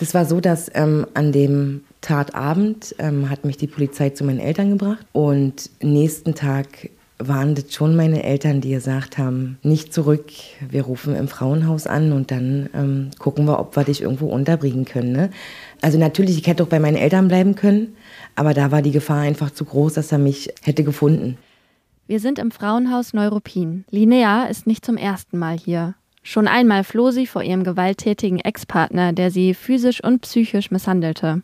Das war so, dass ähm, an dem Tatabend ähm, hat mich die Polizei zu meinen Eltern gebracht und nächsten Tag waren das schon meine Eltern, die gesagt haben, nicht zurück, wir rufen im Frauenhaus an und dann ähm, gucken wir, ob wir dich irgendwo unterbringen können. Ne? Also natürlich, ich hätte auch bei meinen Eltern bleiben können, aber da war die Gefahr einfach zu groß, dass er mich hätte gefunden. Wir sind im Frauenhaus Neuruppin. Linnea ist nicht zum ersten Mal hier. Schon einmal floh sie vor ihrem gewalttätigen Ex-Partner, der sie physisch und psychisch misshandelte.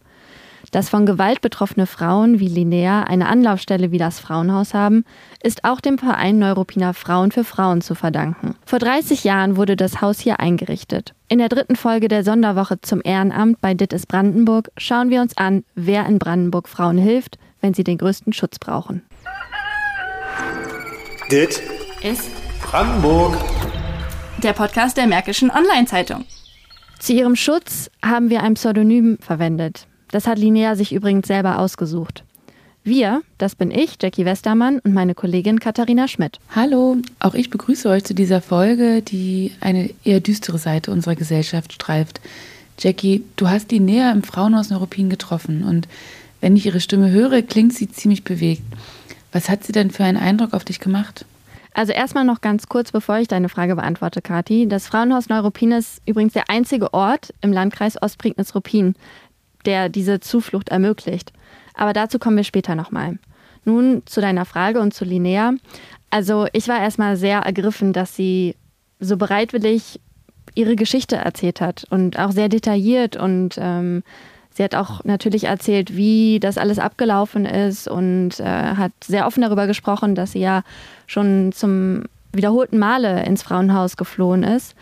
Dass von Gewalt betroffene Frauen wie Linnea eine Anlaufstelle wie das Frauenhaus haben, ist auch dem Verein Neuropiner Frauen für Frauen zu verdanken. Vor 30 Jahren wurde das Haus hier eingerichtet. In der dritten Folge der Sonderwoche zum Ehrenamt bei Dittes Brandenburg schauen wir uns an, wer in Brandenburg Frauen hilft, wenn sie den größten Schutz brauchen. Dit ist Brandenburg. Der Podcast der Märkischen Online-Zeitung. Zu ihrem Schutz haben wir ein Pseudonym verwendet. Das hat Linnea sich übrigens selber ausgesucht. Wir, das bin ich, Jackie Westermann und meine Kollegin Katharina Schmidt. Hallo, auch ich begrüße euch zu dieser Folge, die eine eher düstere Seite unserer Gesellschaft streift. Jackie, du hast die näher im Frauenhaus Neuruppin getroffen und wenn ich ihre Stimme höre, klingt sie ziemlich bewegt. Was hat sie denn für einen Eindruck auf dich gemacht? Also erstmal noch ganz kurz, bevor ich deine Frage beantworte, Kathi. Das Frauenhaus Neuruppin ist übrigens der einzige Ort im Landkreis Ostprignitz-Ruppin, der diese Zuflucht ermöglicht. Aber dazu kommen wir später nochmal. Nun zu deiner Frage und zu Linnea. Also ich war erstmal sehr ergriffen, dass sie so bereitwillig ihre Geschichte erzählt hat und auch sehr detailliert und ähm, sie hat auch natürlich erzählt, wie das alles abgelaufen ist und äh, hat sehr offen darüber gesprochen, dass sie ja schon zum wiederholten Male ins Frauenhaus geflohen ist.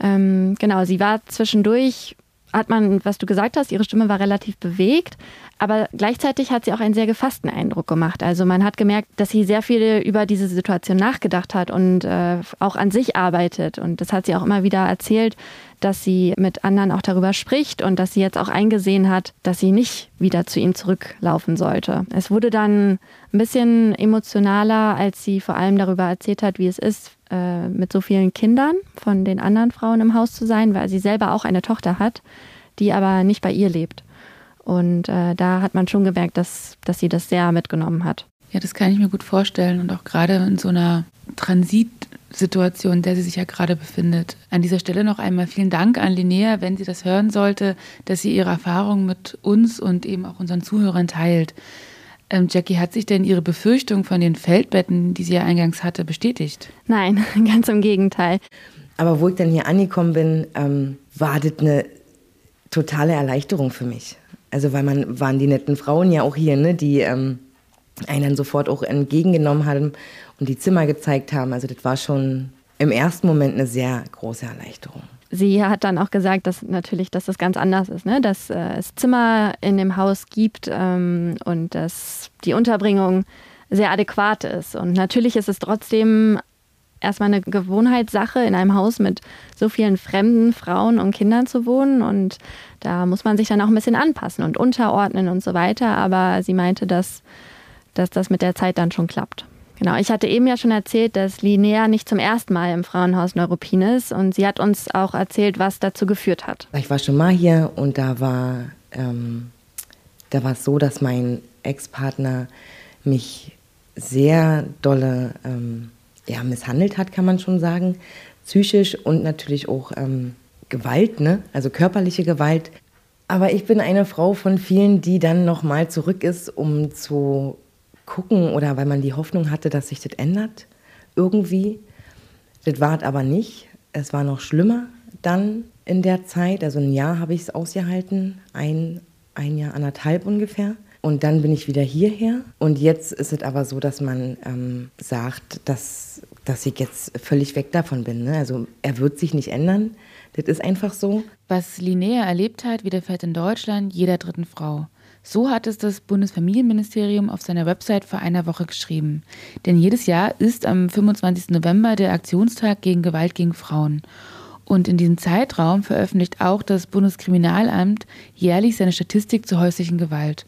Ähm, genau, sie war zwischendurch hat man, was du gesagt hast, ihre Stimme war relativ bewegt, aber gleichzeitig hat sie auch einen sehr gefassten Eindruck gemacht. Also man hat gemerkt, dass sie sehr viel über diese Situation nachgedacht hat und äh, auch an sich arbeitet. Und das hat sie auch immer wieder erzählt, dass sie mit anderen auch darüber spricht und dass sie jetzt auch eingesehen hat, dass sie nicht wieder zu ihm zurücklaufen sollte. Es wurde dann ein bisschen emotionaler, als sie vor allem darüber erzählt hat, wie es ist, äh, mit so vielen Kindern von den anderen Frauen im Haus zu sein, weil sie selber auch eine Tochter hat, die aber nicht bei ihr lebt. Und äh, da hat man schon gemerkt, dass, dass sie das sehr mitgenommen hat. Ja, das kann ich mir gut vorstellen. Und auch gerade in so einer Transit- Situation, in der sie sich ja gerade befindet. An dieser Stelle noch einmal vielen Dank an Linnea, wenn sie das hören sollte, dass sie ihre Erfahrungen mit uns und eben auch unseren Zuhörern teilt. Ähm, Jackie, hat sich denn Ihre Befürchtung von den Feldbetten, die sie ja eingangs hatte, bestätigt? Nein, ganz im Gegenteil. Aber wo ich dann hier angekommen bin, ähm, war das eine totale Erleichterung für mich. Also weil man waren die netten Frauen ja auch hier, ne, die ähm, einen dann sofort auch entgegengenommen haben und die Zimmer gezeigt haben. Also das war schon im ersten Moment eine sehr große Erleichterung. Sie hat dann auch gesagt, dass natürlich, dass das ganz anders ist, ne? dass äh, es Zimmer in dem Haus gibt ähm, und dass die Unterbringung sehr adäquat ist. Und natürlich ist es trotzdem erstmal eine Gewohnheitssache, in einem Haus mit so vielen fremden Frauen und Kindern zu wohnen. Und da muss man sich dann auch ein bisschen anpassen und unterordnen und so weiter. Aber sie meinte, dass, dass das mit der Zeit dann schon klappt. Genau, ich hatte eben ja schon erzählt, dass Linnea nicht zum ersten Mal im Frauenhaus Neuruppin ist und sie hat uns auch erzählt, was dazu geführt hat. Ich war schon mal hier und da war, ähm, da war es so, dass mein Ex-Partner mich sehr dolle ähm, ja, misshandelt hat, kann man schon sagen, psychisch und natürlich auch ähm, Gewalt, ne? also körperliche Gewalt. Aber ich bin eine Frau von vielen, die dann nochmal zurück ist, um zu gucken oder weil man die Hoffnung hatte, dass sich das ändert irgendwie. Das war es aber nicht. Es war noch schlimmer dann in der Zeit. Also ein Jahr habe ich es ausgehalten, ein, ein Jahr, anderthalb ungefähr. Und dann bin ich wieder hierher. Und jetzt ist es aber so, dass man ähm, sagt, dass, dass ich jetzt völlig weg davon bin. Ne? Also er wird sich nicht ändern. Das ist einfach so. Was Linnea erlebt hat, widerfährt in Deutschland jeder dritten Frau. So hat es das Bundesfamilienministerium auf seiner Website vor einer Woche geschrieben. Denn jedes Jahr ist am 25. November der Aktionstag gegen Gewalt gegen Frauen. Und in diesem Zeitraum veröffentlicht auch das Bundeskriminalamt jährlich seine Statistik zur häuslichen Gewalt.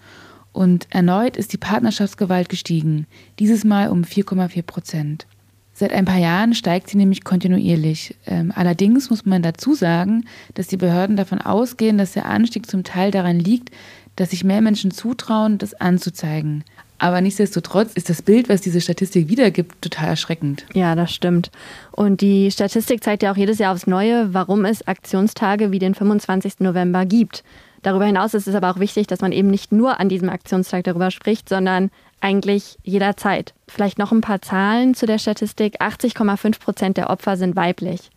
Und erneut ist die Partnerschaftsgewalt gestiegen, dieses Mal um 4,4 Prozent. Seit ein paar Jahren steigt sie nämlich kontinuierlich. Ähm, allerdings muss man dazu sagen, dass die Behörden davon ausgehen, dass der Anstieg zum Teil daran liegt, dass sich mehr Menschen zutrauen, das anzuzeigen. Aber nichtsdestotrotz ist das Bild, was diese Statistik wiedergibt, total erschreckend. Ja, das stimmt. Und die Statistik zeigt ja auch jedes Jahr aufs Neue, warum es Aktionstage wie den 25. November gibt. Darüber hinaus ist es aber auch wichtig, dass man eben nicht nur an diesem Aktionstag darüber spricht, sondern eigentlich jederzeit. Vielleicht noch ein paar Zahlen zu der Statistik. 80,5 Prozent der Opfer sind weiblich.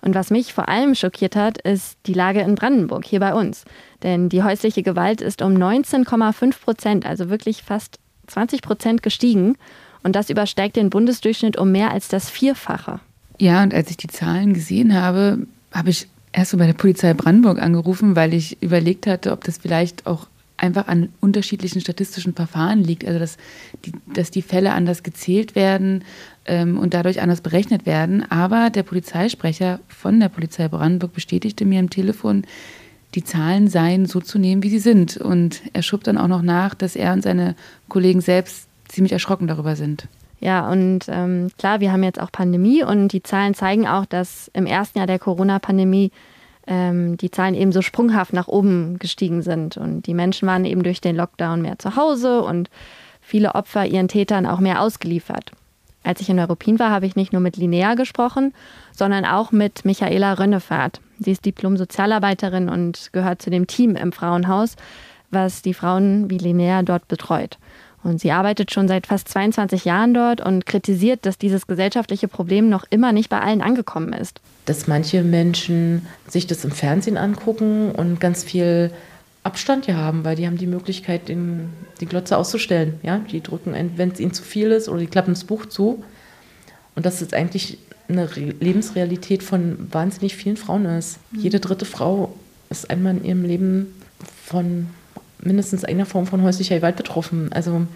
Und was mich vor allem schockiert hat, ist die Lage in Brandenburg, hier bei uns. Denn die häusliche Gewalt ist um 19,5 Prozent, also wirklich fast 20 Prozent gestiegen. Und das übersteigt den Bundesdurchschnitt um mehr als das Vierfache. Ja, und als ich die Zahlen gesehen habe, habe ich erst so bei der Polizei Brandenburg angerufen, weil ich überlegt hatte, ob das vielleicht auch einfach an unterschiedlichen statistischen Verfahren liegt. Also dass die, dass die Fälle anders gezählt werden ähm, und dadurch anders berechnet werden. Aber der Polizeisprecher von der Polizei Brandenburg bestätigte mir am Telefon, die Zahlen seien so zu nehmen, wie sie sind. Und er schob dann auch noch nach, dass er und seine Kollegen selbst ziemlich erschrocken darüber sind. Ja, und ähm, klar, wir haben jetzt auch Pandemie und die Zahlen zeigen auch, dass im ersten Jahr der Corona-Pandemie ähm, die Zahlen eben so sprunghaft nach oben gestiegen sind. Und die Menschen waren eben durch den Lockdown mehr zu Hause und viele Opfer ihren Tätern auch mehr ausgeliefert. Als ich in Europin war, habe ich nicht nur mit Linnea gesprochen, sondern auch mit Michaela Rönnefahrt. Sie ist Diplom-Sozialarbeiterin und gehört zu dem Team im Frauenhaus, was die Frauen wie Linnea dort betreut. Und sie arbeitet schon seit fast 22 Jahren dort und kritisiert, dass dieses gesellschaftliche Problem noch immer nicht bei allen angekommen ist. Dass manche Menschen sich das im Fernsehen angucken und ganz viel Abstand hier haben, weil die haben die Möglichkeit, den, die Glotze auszustellen. Ja? Die drücken, wenn es ihnen zu viel ist, oder die klappen das Buch zu. Und das ist eigentlich eine Lebensrealität von wahnsinnig vielen Frauen ist. Mhm. Jede dritte Frau ist einmal in ihrem Leben von mindestens einer Form von häuslicher Gewalt betroffen. Also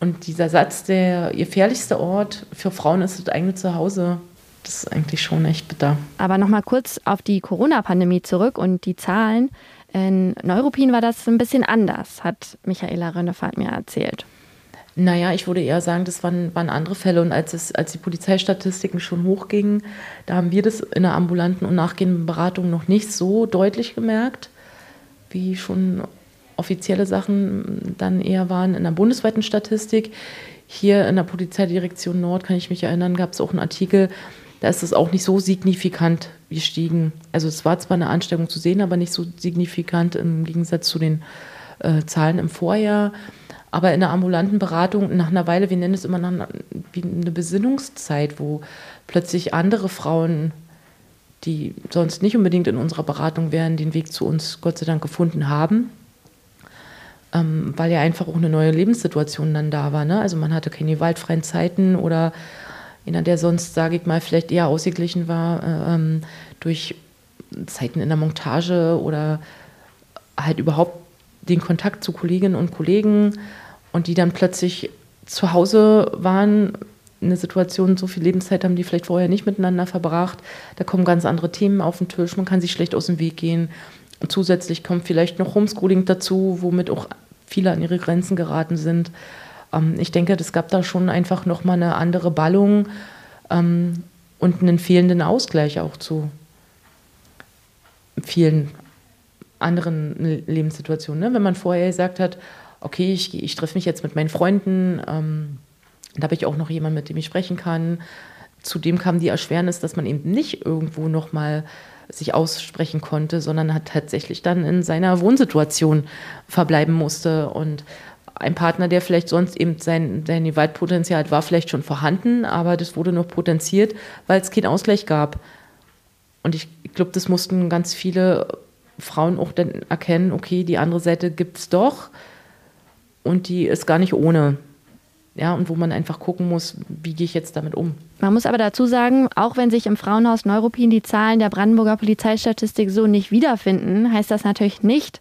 und dieser Satz, der gefährlichste Ort für Frauen ist das eigene Zuhause, das ist eigentlich schon echt bitter. Aber nochmal kurz auf die Corona-Pandemie zurück und die Zahlen. In Neuruppin war das ein bisschen anders, hat Michaela Rönnefahrt mir erzählt. Naja, ich würde eher sagen, das waren, waren andere Fälle. Und als, es, als die Polizeistatistiken schon hochgingen, da haben wir das in der ambulanten und nachgehenden Beratung noch nicht so deutlich gemerkt, wie schon offizielle Sachen dann eher waren in der bundesweiten Statistik. Hier in der Polizeidirektion Nord, kann ich mich erinnern, gab es auch einen Artikel, da ist es auch nicht so signifikant gestiegen. Also es war zwar eine Ansteckung zu sehen, aber nicht so signifikant im Gegensatz zu den äh, Zahlen im Vorjahr. Aber in der ambulanten Beratung, nach einer Weile, wir nennen es immer nach, wie eine Besinnungszeit, wo plötzlich andere Frauen, die sonst nicht unbedingt in unserer Beratung wären, den Weg zu uns Gott sei Dank gefunden haben ähm, weil ja einfach auch eine neue Lebenssituation dann da war. Ne? Also man hatte keine waldfreien Zeiten oder in der sonst, sage ich mal, vielleicht eher ausgeglichen war äh, ähm, durch Zeiten in der Montage oder halt überhaupt den Kontakt zu Kolleginnen und Kollegen und die dann plötzlich zu Hause waren, eine Situation, so viel Lebenszeit haben die vielleicht vorher nicht miteinander verbracht. Da kommen ganz andere Themen auf den Tisch, man kann sich schlecht aus dem Weg gehen. Zusätzlich kommt vielleicht noch Homeschooling dazu, womit auch viele an ihre Grenzen geraten sind. Ähm, ich denke, es gab da schon einfach nochmal eine andere Ballung ähm, und einen fehlenden Ausgleich auch zu vielen anderen Lebenssituationen. Ne? Wenn man vorher gesagt hat, okay, ich, ich treffe mich jetzt mit meinen Freunden, ähm, da habe ich auch noch jemanden, mit dem ich sprechen kann. Zudem kam die Erschwernis, dass man eben nicht irgendwo nochmal sich aussprechen konnte, sondern hat tatsächlich dann in seiner Wohnsituation verbleiben musste. Und ein Partner, der vielleicht sonst eben sein, sein Gewaltpotenzial hat, war vielleicht schon vorhanden, aber das wurde noch potenziert, weil es keinen Ausgleich gab. Und ich glaube, das mussten ganz viele Frauen auch dann erkennen, okay, die andere Seite gibt es doch und die ist gar nicht ohne. Ja, und wo man einfach gucken muss, wie gehe ich jetzt damit um. Man muss aber dazu sagen, auch wenn sich im Frauenhaus Neuruppin die Zahlen der Brandenburger Polizeistatistik so nicht wiederfinden, heißt das natürlich nicht,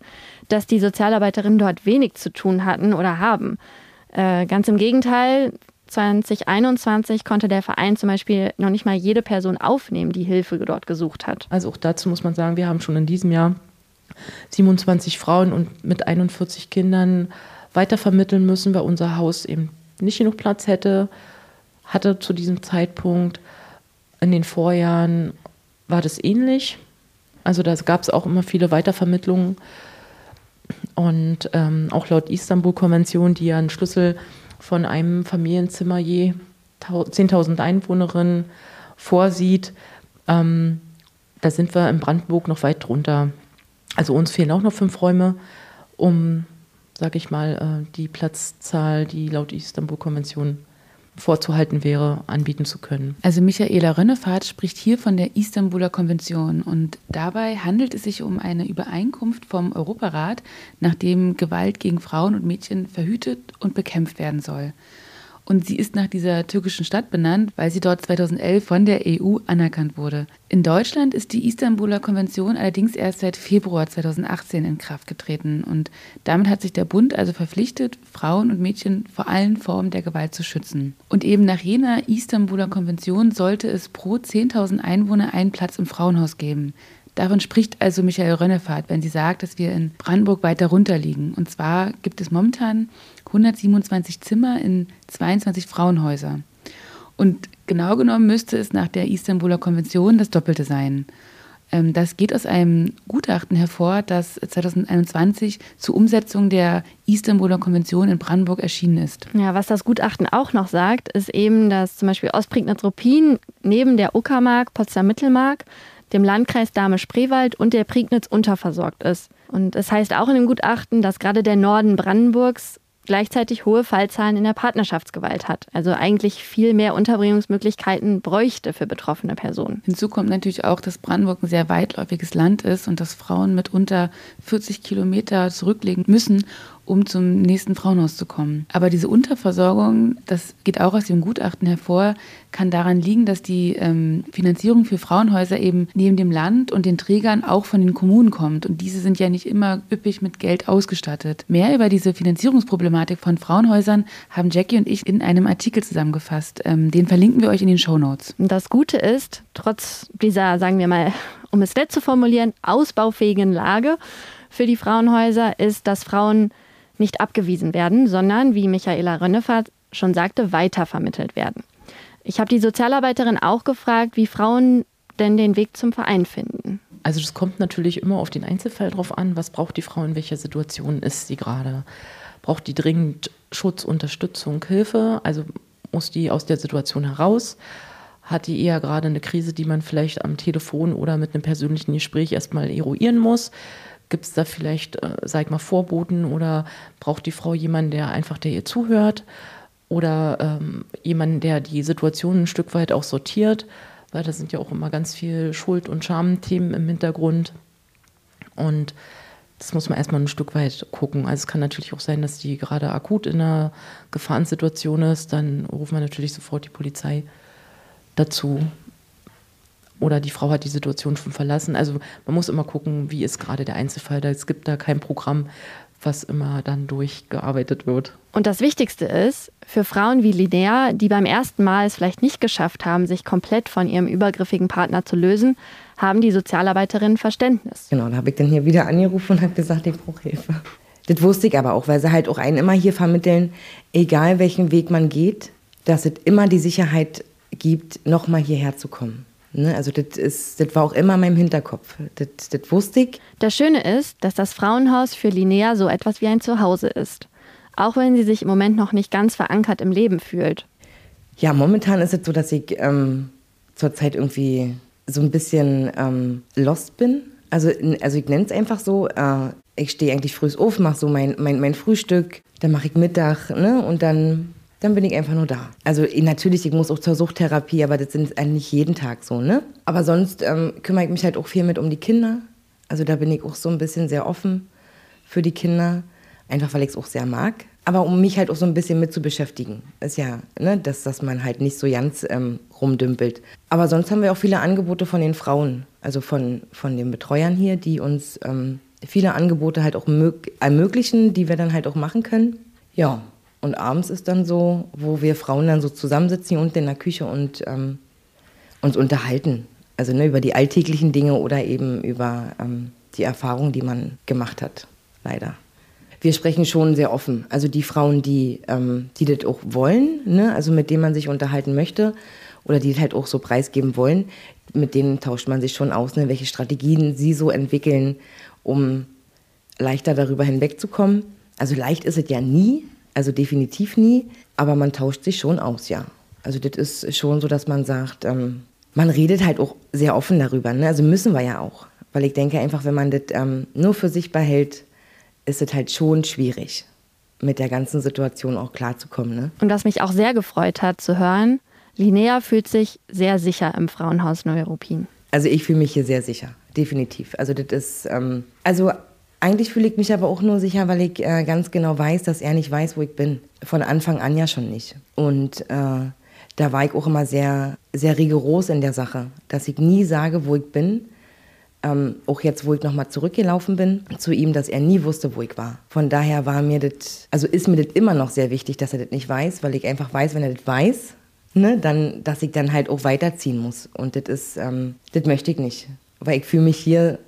dass die Sozialarbeiterinnen dort wenig zu tun hatten oder haben. Äh, ganz im Gegenteil, 2021 konnte der Verein zum Beispiel noch nicht mal jede Person aufnehmen, die Hilfe dort gesucht hat. Also auch dazu muss man sagen, wir haben schon in diesem Jahr 27 Frauen und mit 41 Kindern weitervermitteln müssen, weil unser Haus eben nicht genug Platz hätte. hatte zu diesem Zeitpunkt. In den Vorjahren war das ähnlich. Also da gab es auch immer viele Weitervermittlungen. Und ähm, auch laut Istanbul-Konvention, die ja einen Schlüssel von einem Familienzimmer je 10.000 Einwohnerinnen vorsieht, ähm, da sind wir in Brandenburg noch weit drunter. Also uns fehlen auch noch fünf Räume, um, sage ich mal, äh, die Platzzahl, die laut Istanbul-Konvention vorzuhalten wäre, anbieten zu können. Also Michaela Rönnefahrt spricht hier von der Istanbuler Konvention und dabei handelt es sich um eine Übereinkunft vom Europarat, nachdem Gewalt gegen Frauen und Mädchen verhütet und bekämpft werden soll. Und sie ist nach dieser türkischen Stadt benannt, weil sie dort 2011 von der EU anerkannt wurde. In Deutschland ist die Istanbuler Konvention allerdings erst seit Februar 2018 in Kraft getreten. Und damit hat sich der Bund also verpflichtet, Frauen und Mädchen vor allen Formen der Gewalt zu schützen. Und eben nach jener Istanbuler Konvention sollte es pro 10.000 Einwohner einen Platz im Frauenhaus geben. Davon spricht also Michael Rönnefahrt, wenn sie sagt, dass wir in Brandenburg weiter runter liegen. Und zwar gibt es momentan 127 Zimmer in 22 Frauenhäuser. Und genau genommen müsste es nach der Istanbuler Konvention das Doppelte sein. Ähm, das geht aus einem Gutachten hervor, das 2021 zur Umsetzung der Istanbuler Konvention in Brandenburg erschienen ist. Ja, was das Gutachten auch noch sagt, ist eben, dass zum Beispiel Ostprignitz-Ruppin neben der Uckermark, Potsdam-Mittelmark dem Landkreis Dahme-Spreewald und der Prignitz unterversorgt ist. Und es heißt auch in dem Gutachten, dass gerade der Norden Brandenburgs gleichzeitig hohe Fallzahlen in der Partnerschaftsgewalt hat. Also eigentlich viel mehr Unterbringungsmöglichkeiten bräuchte für betroffene Personen. Hinzu kommt natürlich auch, dass Brandenburg ein sehr weitläufiges Land ist und dass Frauen mitunter 40 Kilometer zurücklegen müssen, um zum nächsten Frauenhaus zu kommen. Aber diese Unterversorgung, das geht auch aus dem Gutachten hervor, kann daran liegen, dass die ähm, Finanzierung für Frauenhäuser eben neben dem Land und den Trägern auch von den Kommunen kommt. Und diese sind ja nicht immer üppig mit Geld ausgestattet. Mehr über diese Finanzierungsproblematik von Frauenhäusern haben Jackie und ich in einem Artikel zusammengefasst. Ähm, den verlinken wir euch in den Show Notes. Das Gute ist, trotz dieser, sagen wir mal, um es nett zu formulieren, ausbaufähigen Lage für die Frauenhäuser, ist, dass Frauen nicht abgewiesen werden, sondern, wie Michaela Rönnefahrt schon sagte, weitervermittelt werden. Ich habe die Sozialarbeiterin auch gefragt, wie Frauen denn den Weg zum Verein finden. Also das kommt natürlich immer auf den Einzelfall drauf an, was braucht die Frau, in welcher Situation ist sie gerade. Braucht die dringend Schutz, Unterstützung, Hilfe? Also muss die aus der Situation heraus? Hat die eher gerade eine Krise, die man vielleicht am Telefon oder mit einem persönlichen Gespräch erstmal eruieren muss? Gibt es da vielleicht, äh, sag ich mal, Vorboten oder braucht die Frau jemanden, der einfach der ihr zuhört oder ähm, jemanden, der die Situation ein Stück weit auch sortiert, weil da sind ja auch immer ganz viel Schuld- und Schamthemen im Hintergrund. Und das muss man erstmal ein Stück weit gucken. Also es kann natürlich auch sein, dass die gerade akut in einer Gefahrensituation ist. Dann rufen wir natürlich sofort die Polizei dazu oder die Frau hat die Situation schon verlassen. Also man muss immer gucken, wie ist gerade der Einzelfall. Es gibt da kein Programm, was immer dann durchgearbeitet wird. Und das Wichtigste ist, für Frauen wie Linnea, die beim ersten Mal es vielleicht nicht geschafft haben, sich komplett von ihrem übergriffigen Partner zu lösen, haben die Sozialarbeiterinnen Verständnis. Genau, da habe ich dann hier wieder angerufen und habe gesagt, ich brauche Hilfe. Das wusste ich aber auch, weil sie halt auch einen immer hier vermitteln, egal welchen Weg man geht, dass es immer die Sicherheit gibt, nochmal hierher zu kommen. Ne? Also das, ist, das war auch immer in meinem Hinterkopf. Das, das wusste ich. Das Schöne ist, dass das Frauenhaus für Linnea so etwas wie ein Zuhause ist. Auch wenn sie sich im Moment noch nicht ganz verankert im Leben fühlt. Ja, momentan ist es so, dass ich ähm, zurzeit irgendwie so ein bisschen ähm, lost bin. Also, also ich nenne es einfach so. Äh, ich stehe eigentlich früh auf, mache so mein, mein, mein Frühstück, dann mache ich Mittag ne? und dann dann bin ich einfach nur da. Also natürlich, ich muss auch zur Suchttherapie, aber das sind eigentlich jeden Tag so, ne? Aber sonst ähm, kümmere ich mich halt auch viel mit um die Kinder. Also da bin ich auch so ein bisschen sehr offen für die Kinder, einfach weil ich es auch sehr mag. Aber um mich halt auch so ein bisschen mit zu beschäftigen. Ist ja, ne, dass, dass man halt nicht so ganz ähm, rumdümpelt. Aber sonst haben wir auch viele Angebote von den Frauen, also von, von den Betreuern hier, die uns ähm, viele Angebote halt auch ermöglichen, die wir dann halt auch machen können. Ja, und abends ist dann so, wo wir Frauen dann so zusammensitzen unten in der Küche und ähm, uns unterhalten. Also ne, über die alltäglichen Dinge oder eben über ähm, die Erfahrungen, die man gemacht hat. Leider. wir sprechen schon sehr offen. Also die Frauen, die, ähm, die das auch wollen, ne? also mit denen man sich unterhalten möchte oder die halt auch so preisgeben wollen, mit denen tauscht man sich schon aus, ne? welche Strategien sie so entwickeln, um leichter darüber hinwegzukommen. Also leicht ist es ja nie, also definitiv nie, aber man tauscht sich schon aus, ja. Also das ist schon so, dass man sagt, ähm, man redet halt auch sehr offen darüber. Ne? Also müssen wir ja auch. Weil ich denke einfach, wenn man das ähm, nur für sich behält, ist es halt schon schwierig, mit der ganzen Situation auch klarzukommen. Ne? Und was mich auch sehr gefreut hat zu hören, Linnea fühlt sich sehr sicher im Frauenhaus Neuruppin. Also ich fühle mich hier sehr sicher, definitiv. Also das ist, ähm, also eigentlich fühle ich mich aber auch nur sicher, weil ich äh, ganz genau weiß, dass er nicht weiß, wo ich bin. Von Anfang an ja schon nicht. Und äh, da war ich auch immer sehr, sehr rigoros in der Sache, dass ich nie sage, wo ich bin. Ähm, auch jetzt, wo ich nochmal zurückgelaufen bin zu ihm, dass er nie wusste, wo ich war. Von daher war mir das, also ist mir das immer noch sehr wichtig, dass er das nicht weiß, weil ich einfach weiß, wenn er das weiß, ne, dann, dass ich dann halt auch weiterziehen muss. Und das ist, ähm, das möchte ich nicht. Weil ich fühle mich hier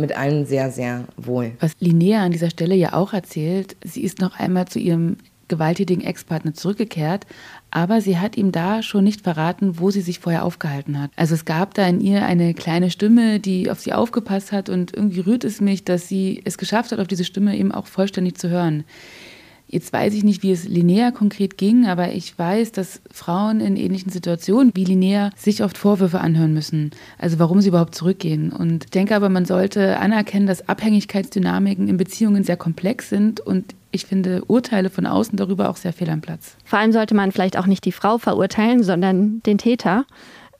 mit allen sehr, sehr wohl. Was Linnea an dieser Stelle ja auch erzählt, sie ist noch einmal zu ihrem gewalttätigen Ex-Partner zurückgekehrt, aber sie hat ihm da schon nicht verraten, wo sie sich vorher aufgehalten hat. Also es gab da in ihr eine kleine Stimme, die auf sie aufgepasst hat und irgendwie rührt es mich, dass sie es geschafft hat, auf diese Stimme eben auch vollständig zu hören. Jetzt weiß ich nicht, wie es Linnea konkret ging, aber ich weiß, dass Frauen in ähnlichen Situationen wie Linnea sich oft Vorwürfe anhören müssen. Also warum sie überhaupt zurückgehen. Und ich denke aber, man sollte anerkennen, dass Abhängigkeitsdynamiken in Beziehungen sehr komplex sind und ich finde Urteile von außen darüber auch sehr fehl am Platz. Vor allem sollte man vielleicht auch nicht die Frau verurteilen, sondern den Täter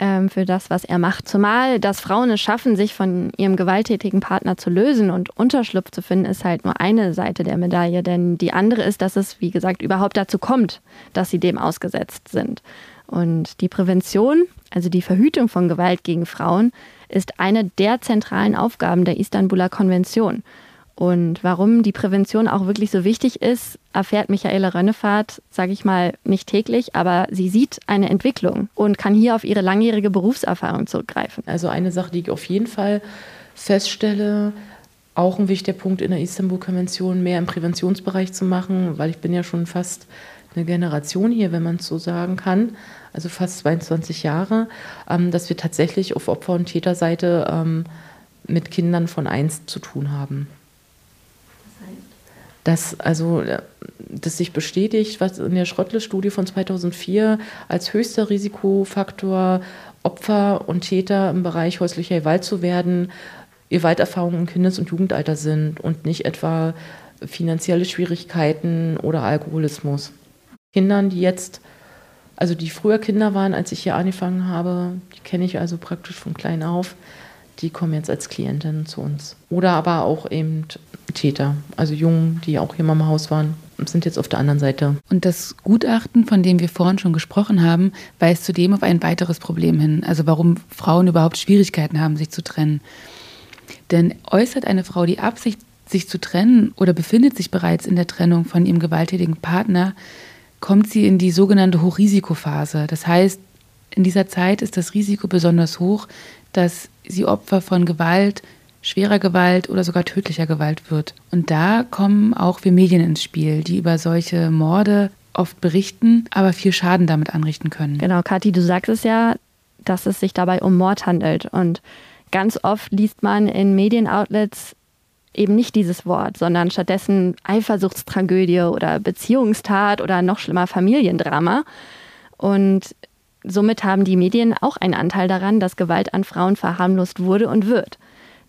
ähm, für das, was er macht. Zumal, dass Frauen es schaffen, sich von ihrem gewalttätigen Partner zu lösen und Unterschlupf zu finden, ist halt nur eine Seite der Medaille. Denn die andere ist, dass es, wie gesagt, überhaupt dazu kommt, dass sie dem ausgesetzt sind. Und die Prävention, also die Verhütung von Gewalt gegen Frauen, ist eine der zentralen Aufgaben der Istanbuler Konvention. Und warum die Prävention auch wirklich so wichtig ist, erfährt Michaela Rönnefahrt, sage ich mal, nicht täglich, aber sie sieht eine Entwicklung und kann hier auf ihre langjährige Berufserfahrung zurückgreifen. Also eine Sache, die ich auf jeden Fall feststelle, auch ein wichtiger Punkt in der Istanbul-Konvention, mehr im Präventionsbereich zu machen, weil ich bin ja schon fast eine Generation hier, wenn man es so sagen kann, also fast 22 Jahre, ähm, dass wir tatsächlich auf Opfer- und Täterseite ähm, mit Kindern von eins zu tun haben dass also das sich bestätigt, was in der Schrottle-Studie von 2004 als höchster Risikofaktor Opfer und Täter im Bereich häuslicher Gewalt zu werden, Gewalterfahrungen im Kindes- und Jugendalter sind und nicht etwa finanzielle Schwierigkeiten oder Alkoholismus. Kindern, die jetzt, also die früher Kinder waren, als ich hier angefangen habe, die kenne ich also praktisch von klein auf, die kommen jetzt als Klientin zu uns. Oder aber auch eben Täter, also Jungen, die auch hier mal im Haus waren, sind jetzt auf der anderen Seite. Und das Gutachten, von dem wir vorhin schon gesprochen haben, weist zudem auf ein weiteres Problem hin, also warum Frauen überhaupt Schwierigkeiten haben, sich zu trennen. Denn äußert eine Frau die Absicht, sich zu trennen oder befindet sich bereits in der Trennung von ihrem gewalttätigen Partner, kommt sie in die sogenannte Hochrisikophase. Das heißt, in dieser Zeit ist das Risiko besonders hoch, dass sie Opfer von Gewalt, schwerer Gewalt oder sogar tödlicher Gewalt wird. Und da kommen auch wir Medien ins Spiel, die über solche Morde oft berichten, aber viel Schaden damit anrichten können. Genau, Kathi, du sagst es ja, dass es sich dabei um Mord handelt. Und ganz oft liest man in Medienoutlets eben nicht dieses Wort, sondern stattdessen Eifersuchtstragödie oder Beziehungstat oder noch schlimmer Familiendrama. Und somit haben die Medien auch einen Anteil daran, dass Gewalt an Frauen verharmlost wurde und wird.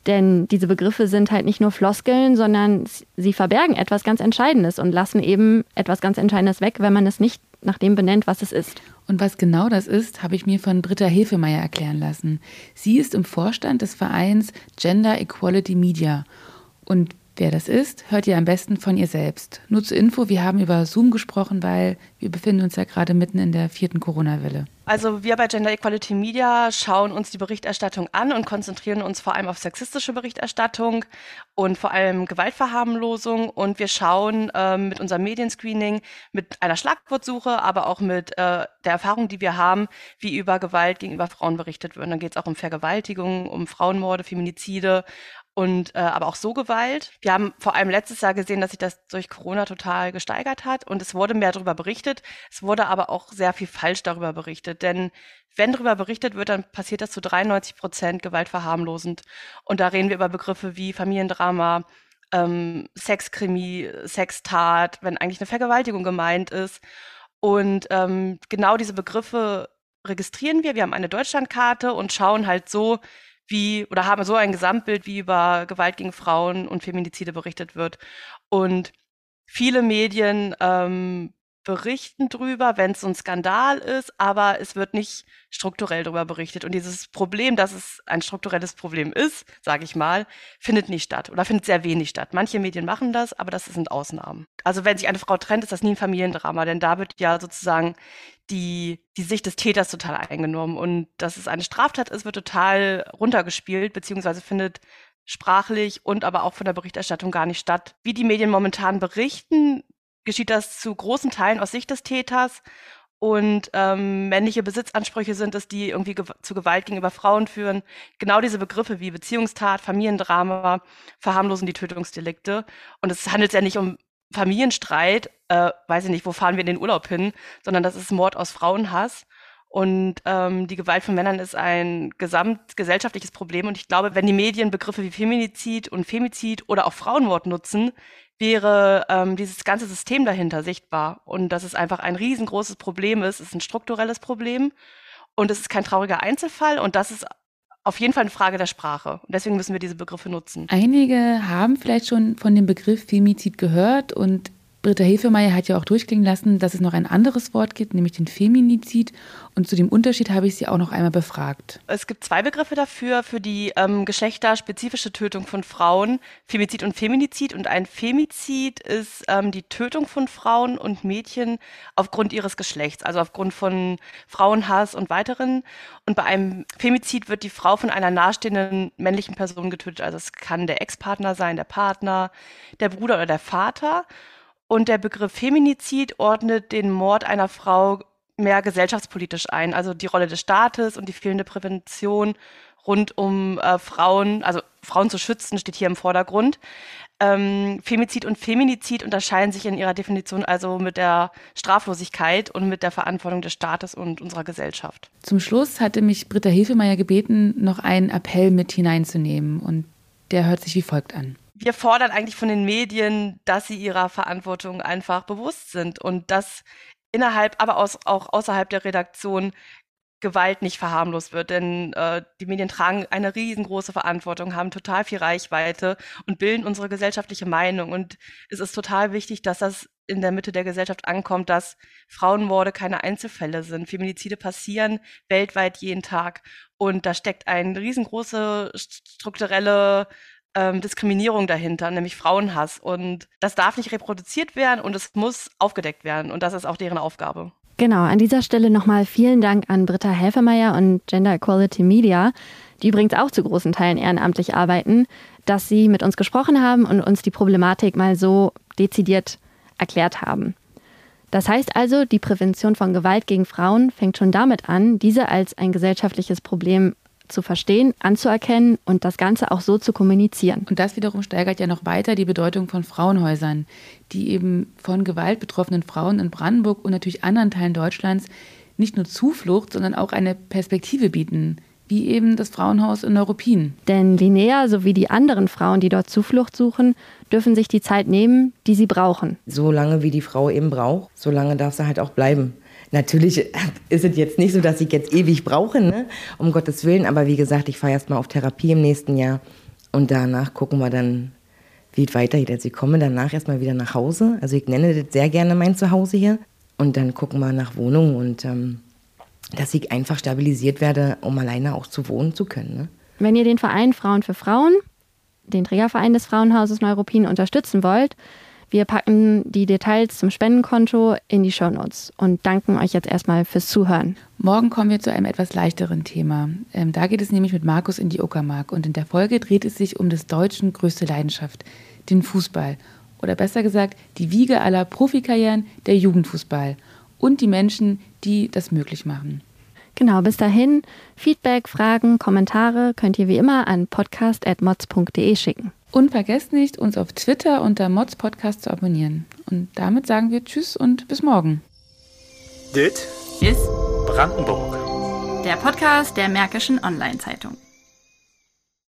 Denn diese Begriffe sind halt nicht nur Floskeln, sondern sie verbergen etwas ganz Entscheidendes und lassen eben etwas ganz Entscheidendes weg, wenn man es nicht nach dem benennt, was es ist. Und was genau das ist, habe ich mir von Britta Hefemeyer erklären lassen. Sie ist im Vorstand des Vereins Gender Equality Media. Und Wer das ist, hört ihr am besten von ihr selbst. Nur zur Info, wir haben über Zoom gesprochen, weil wir befinden uns ja gerade mitten in der vierten Corona-Welle. Also wir bei Gender Equality Media schauen uns die Berichterstattung an und konzentrieren uns vor allem auf sexistische Berichterstattung und vor allem Gewaltverharmlosung. Und wir schauen ähm, mit unserem Medienscreening, mit einer Schlagwortsuche, aber auch mit äh, der Erfahrung, die wir haben, wie über Gewalt gegenüber Frauen berichtet wird. dann geht es auch um Vergewaltigung, um Frauenmorde, Feminizide, und äh, aber auch so Gewalt. Wir haben vor allem letztes Jahr gesehen, dass sich das durch Corona total gesteigert hat und es wurde mehr darüber berichtet. Es wurde aber auch sehr viel falsch darüber berichtet, denn wenn darüber berichtet wird, dann passiert das zu 93 Prozent gewaltverharmlosend. Und da reden wir über Begriffe wie Familiendrama, ähm, Sexkrimi, Sextat, wenn eigentlich eine Vergewaltigung gemeint ist. Und ähm, genau diese Begriffe registrieren wir. Wir haben eine Deutschlandkarte und schauen halt so, wie oder haben so ein Gesamtbild, wie über Gewalt gegen Frauen und Feminizide berichtet wird. Und viele Medien ähm, berichten drüber, wenn es so ein Skandal ist, aber es wird nicht strukturell darüber berichtet. Und dieses Problem, dass es ein strukturelles Problem ist, sage ich mal, findet nicht statt oder findet sehr wenig statt. Manche Medien machen das, aber das sind Ausnahmen. Also wenn sich eine Frau trennt, ist das nie ein Familiendrama, denn da wird ja sozusagen die, die Sicht des Täters total eingenommen. Und dass es eine Straftat ist, wird total runtergespielt, beziehungsweise findet sprachlich und aber auch von der Berichterstattung gar nicht statt. Wie die Medien momentan berichten, geschieht das zu großen Teilen aus Sicht des Täters. Und ähm, männliche Besitzansprüche sind es, die irgendwie ge zu Gewalt gegenüber Frauen führen. Genau diese Begriffe wie Beziehungstat, Familiendrama verharmlosen die Tötungsdelikte. Und es handelt ja nicht um Familienstreit, äh, weiß ich nicht, wo fahren wir in den Urlaub hin, sondern das ist Mord aus Frauenhass. Und ähm, die Gewalt von Männern ist ein gesamtgesellschaftliches Problem. Und ich glaube, wenn die Medien Begriffe wie Feminizid und Femizid oder auch Frauenmord nutzen, wäre ähm, dieses ganze System dahinter sichtbar und dass es einfach ein riesengroßes Problem ist. Es ist ein strukturelles Problem und es ist kein trauriger Einzelfall und das ist auf jeden Fall eine Frage der Sprache. Und deswegen müssen wir diese Begriffe nutzen. Einige haben vielleicht schon von dem Begriff Femizid gehört und Britta Hefemeyer hat ja auch durchklingen lassen, dass es noch ein anderes Wort gibt, nämlich den Feminizid. Und zu dem Unterschied habe ich sie auch noch einmal befragt. Es gibt zwei Begriffe dafür, für die ähm, geschlechterspezifische Tötung von Frauen, Femizid und Feminizid. Und ein Femizid ist ähm, die Tötung von Frauen und Mädchen aufgrund ihres Geschlechts, also aufgrund von Frauenhass und weiteren. Und bei einem Femizid wird die Frau von einer nahestehenden männlichen Person getötet. Also es kann der Ex-Partner sein, der Partner, der Bruder oder der Vater. Und der Begriff Feminizid ordnet den Mord einer Frau mehr gesellschaftspolitisch ein, also die Rolle des Staates und die fehlende Prävention rund um äh, Frauen, also Frauen zu schützen, steht hier im Vordergrund. Ähm, Femizid und Feminizid unterscheiden sich in ihrer Definition also mit der Straflosigkeit und mit der Verantwortung des Staates und unserer Gesellschaft. Zum Schluss hatte mich Britta Hefemeyer gebeten, noch einen Appell mit hineinzunehmen und der hört sich wie folgt an wir fordern eigentlich von den Medien, dass sie ihrer Verantwortung einfach bewusst sind und dass innerhalb, aber auch außerhalb der Redaktion Gewalt nicht verharmlost wird, denn äh, die Medien tragen eine riesengroße Verantwortung, haben total viel Reichweite und bilden unsere gesellschaftliche Meinung. Und es ist total wichtig, dass das in der Mitte der Gesellschaft ankommt, dass Frauenmorde keine Einzelfälle sind. Feminizide passieren weltweit jeden Tag. Und da steckt eine riesengroße strukturelle ähm, Diskriminierung dahinter, nämlich Frauenhass. Und das darf nicht reproduziert werden und es muss aufgedeckt werden. Und das ist auch deren Aufgabe. Genau, an dieser Stelle nochmal vielen Dank an Britta Helfermeier und Gender Equality Media, die übrigens auch zu großen Teilen ehrenamtlich arbeiten, dass sie mit uns gesprochen haben und uns die Problematik mal so dezidiert erklärt haben. Das heißt also, die Prävention von Gewalt gegen Frauen fängt schon damit an, diese als ein gesellschaftliches Problem zu verstehen, anzuerkennen und das Ganze auch so zu kommunizieren. Und das wiederum steigert ja noch weiter die Bedeutung von Frauenhäusern, die eben von Gewalt betroffenen Frauen in Brandenburg und natürlich anderen Teilen Deutschlands nicht nur Zuflucht, sondern auch eine Perspektive bieten, wie eben das Frauenhaus in Neuruppin. Denn Linnea sowie die anderen Frauen, die dort Zuflucht suchen, dürfen sich die Zeit nehmen, die sie brauchen. So lange, wie die Frau eben braucht, so lange darf sie halt auch bleiben. Natürlich ist es jetzt nicht so, dass ich jetzt ewig brauche, ne? um Gottes Willen. Aber wie gesagt, ich fahre erst mal auf Therapie im nächsten Jahr. Und danach gucken wir dann, wie es weitergeht. Also ich komme danach erstmal wieder nach Hause. Also ich nenne das sehr gerne mein Zuhause hier. Und dann gucken wir nach Wohnung und ähm, dass ich einfach stabilisiert werde, um alleine auch zu wohnen zu können. Ne? Wenn ihr den Verein Frauen für Frauen, den Trägerverein des Frauenhauses Neuruppin unterstützen wollt, wir packen die Details zum Spendenkonto in die Shownotes und danken euch jetzt erstmal fürs Zuhören. Morgen kommen wir zu einem etwas leichteren Thema. Ähm, da geht es nämlich mit Markus in die Uckermark und in der Folge dreht es sich um des Deutschen größte Leidenschaft, den Fußball. Oder besser gesagt, die Wiege aller Profikarrieren, der Jugendfußball und die Menschen, die das möglich machen. Genau, bis dahin Feedback, Fragen, Kommentare könnt ihr wie immer an podcast.mods.de schicken. Und vergesst nicht, uns auf Twitter unter Mods Podcast zu abonnieren. Und damit sagen wir Tschüss und bis morgen. Dit Ist Brandenburg. der Podcast der Märkischen Online-Zeitung.